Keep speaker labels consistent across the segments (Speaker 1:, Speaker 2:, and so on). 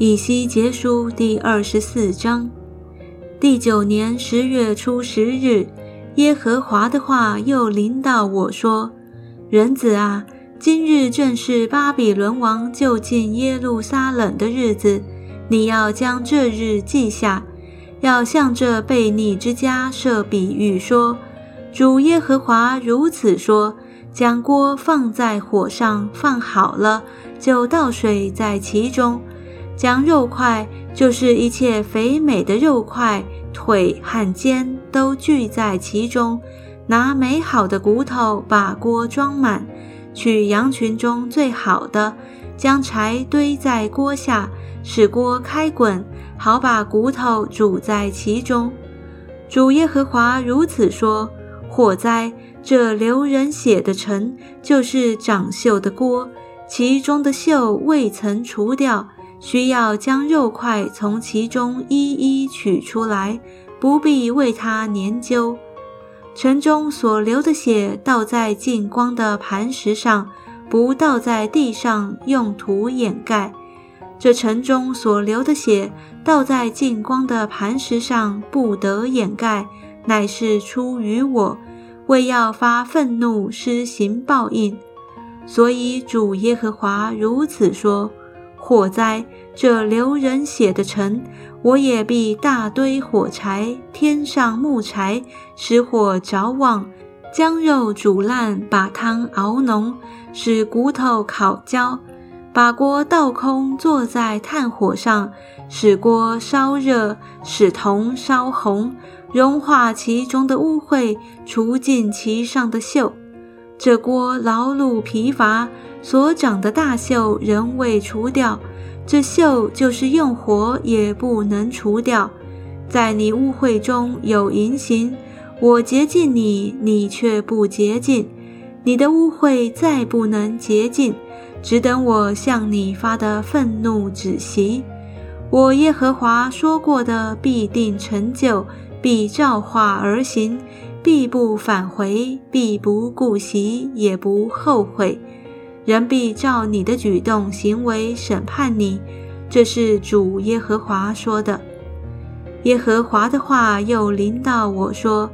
Speaker 1: 以西结书第二十四章，第九年十月初十日，耶和华的话又临到我说：“人子啊，今日正是巴比伦王就近耶路撒冷的日子，你要将这日记下，要向这悖逆之家设比喻说：主耶和华如此说：将锅放在火上，放好了，就倒水在其中。”将肉块，就是一切肥美的肉块、腿和肩，都聚在其中。拿美好的骨头把锅装满，取羊群中最好的，将柴堆在锅下，使锅开滚，好把骨头煮在其中。主耶和华如此说：火灾，这流人血的城，就是长锈的锅，其中的锈未曾除掉。需要将肉块从其中一一取出来，不必为它研究。城中所流的血倒在近光的磐石上，不倒在地上，用土掩盖。这城中所流的血倒在近光的磐石上，不得掩盖，乃是出于我，为要发愤怒，施行报应。所以主耶和华如此说。火灾，这流人血的城，我也必大堆火柴，添上木柴，使火着旺，将肉煮烂，把汤熬浓，使骨头烤焦，把锅倒空，坐在炭火上，使锅烧热，使铜烧红，融化其中的污秽，除尽其上的锈。这锅劳碌疲乏。所长的大锈仍未除掉，这锈就是用火也不能除掉。在你污秽中有淫行，我洁净你，你却不洁净。你的污秽再不能洁净，只等我向你发的愤怒止息。我耶和华说过的必定成就，必照化而行，必不返回，必不顾惜，也不后悔。人必照你的举动行为审判你，这是主耶和华说的。耶和华的话又临到我说：“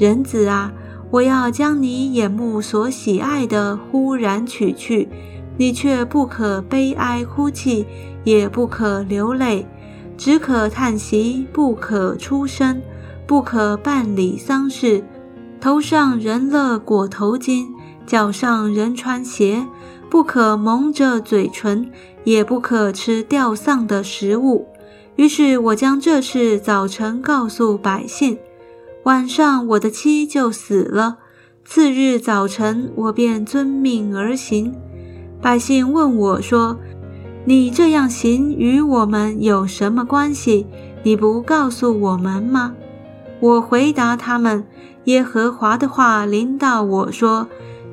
Speaker 1: 人子啊，我要将你眼目所喜爱的忽然取去，你却不可悲哀哭泣，也不可流泪，只可叹息，不可出声，不可办理丧事。头上人勒裹头巾，脚上人穿鞋。”不可蒙着嘴唇，也不可吃吊丧的食物。于是我将这事早晨告诉百姓，晚上我的妻就死了。次日早晨，我便遵命而行。百姓问我说：“你这样行与我们有什么关系？你不告诉我们吗？”我回答他们：“耶和华的话临到我说，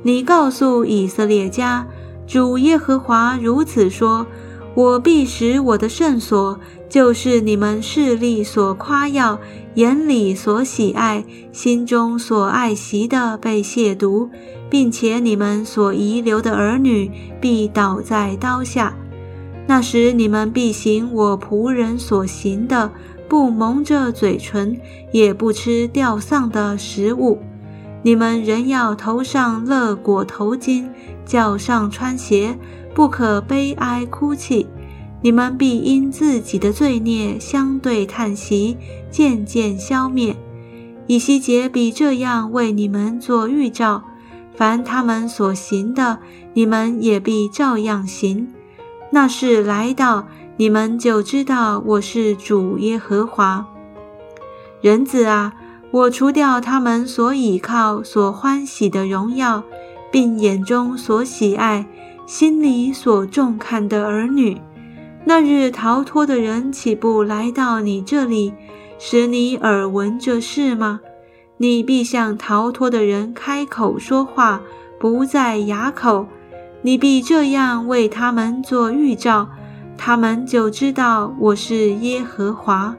Speaker 1: 你告诉以色列家。”主耶和华如此说：“我必使我的圣所，就是你们势力所夸耀、眼里所喜爱、心中所爱惜的，被亵渎，并且你们所遗留的儿女必倒在刀下。那时你们必行我仆人所行的，不蒙着嘴唇，也不吃吊丧的食物。”你们仍要头上勒裹头巾，脚上穿鞋，不可悲哀哭泣。你们必因自己的罪孽相对叹息，渐渐消灭。以西结必这样为你们做预兆：凡他们所行的，你们也必照样行。那是来到，你们就知道我是主耶和华。人子啊！我除掉他们所倚靠、所欢喜的荣耀，并眼中所喜爱、心里所重看的儿女。那日逃脱的人岂不来到你这里，使你耳闻这事吗？你必向逃脱的人开口说话，不在哑口。你必这样为他们做预兆，他们就知道我是耶和华。